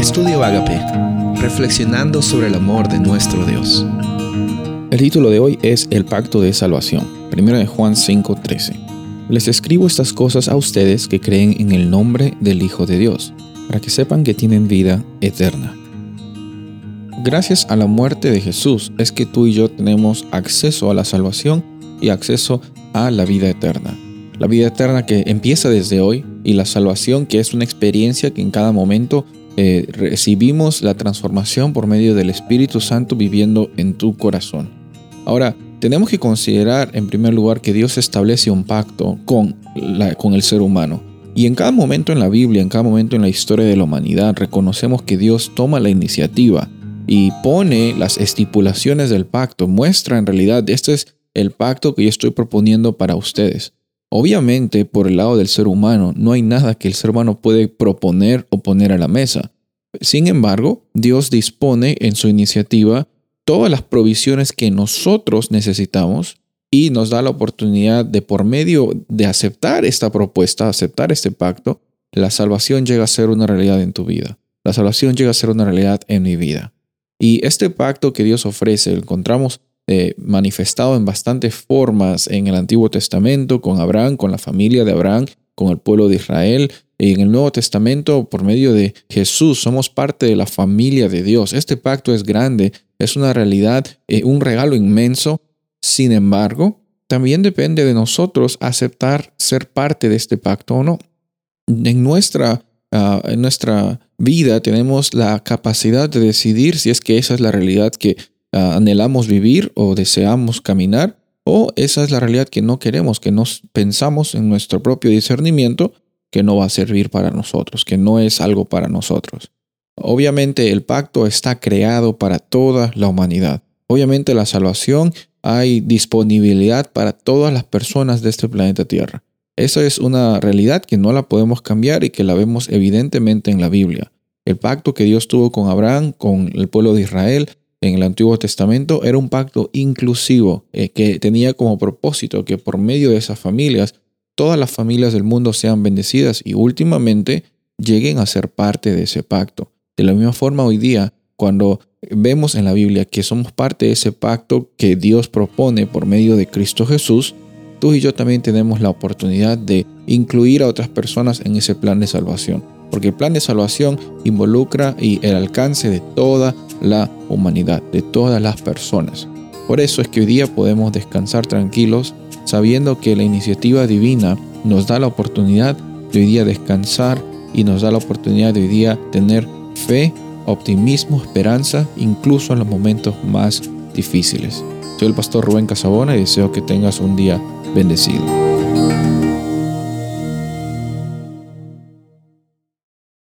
Estudio Agape, reflexionando sobre el amor de nuestro Dios. El título de hoy es El pacto de salvación, 1 de Juan 5:13. Les escribo estas cosas a ustedes que creen en el nombre del Hijo de Dios, para que sepan que tienen vida eterna. Gracias a la muerte de Jesús es que tú y yo tenemos acceso a la salvación y acceso a la vida eterna. La vida eterna que empieza desde hoy y la salvación que es una experiencia que en cada momento eh, recibimos la transformación por medio del Espíritu Santo viviendo en tu corazón. Ahora, tenemos que considerar en primer lugar que Dios establece un pacto con, con el ser humano. Y en cada momento en la Biblia, en cada momento en la historia de la humanidad, reconocemos que Dios toma la iniciativa y pone las estipulaciones del pacto, muestra en realidad, este es el pacto que yo estoy proponiendo para ustedes. Obviamente, por el lado del ser humano, no hay nada que el ser humano puede proponer o poner a la mesa. Sin embargo, Dios dispone en su iniciativa todas las provisiones que nosotros necesitamos y nos da la oportunidad de, por medio de aceptar esta propuesta, aceptar este pacto, la salvación llega a ser una realidad en tu vida. La salvación llega a ser una realidad en mi vida. Y este pacto que Dios ofrece, lo encontramos eh, manifestado en bastantes formas en el Antiguo Testamento, con Abraham, con la familia de Abraham, con el pueblo de Israel. Y en el Nuevo Testamento, por medio de Jesús, somos parte de la familia de Dios. Este pacto es grande, es una realidad, eh, un regalo inmenso. Sin embargo, también depende de nosotros aceptar ser parte de este pacto o no. En nuestra, ah, en nuestra vida tenemos la capacidad de decidir si es que esa es la realidad que anhelamos vivir o deseamos caminar, o esa es la realidad que no queremos, que nos pensamos en nuestro propio discernimiento que no va a servir para nosotros, que no es algo para nosotros. Obviamente el pacto está creado para toda la humanidad. Obviamente la salvación hay disponibilidad para todas las personas de este planeta Tierra. Esa es una realidad que no la podemos cambiar y que la vemos evidentemente en la Biblia. El pacto que Dios tuvo con Abraham, con el pueblo de Israel, en el Antiguo Testamento era un pacto inclusivo eh, que tenía como propósito que por medio de esas familias todas las familias del mundo sean bendecidas y últimamente lleguen a ser parte de ese pacto. De la misma forma hoy día, cuando vemos en la Biblia que somos parte de ese pacto que Dios propone por medio de Cristo Jesús, tú y yo también tenemos la oportunidad de incluir a otras personas en ese plan de salvación porque el plan de salvación involucra y el alcance de toda la humanidad, de todas las personas. Por eso es que hoy día podemos descansar tranquilos sabiendo que la iniciativa divina nos da la oportunidad de hoy día descansar y nos da la oportunidad de hoy día tener fe, optimismo, esperanza, incluso en los momentos más difíciles. Soy el pastor Rubén Casabona y deseo que tengas un día bendecido.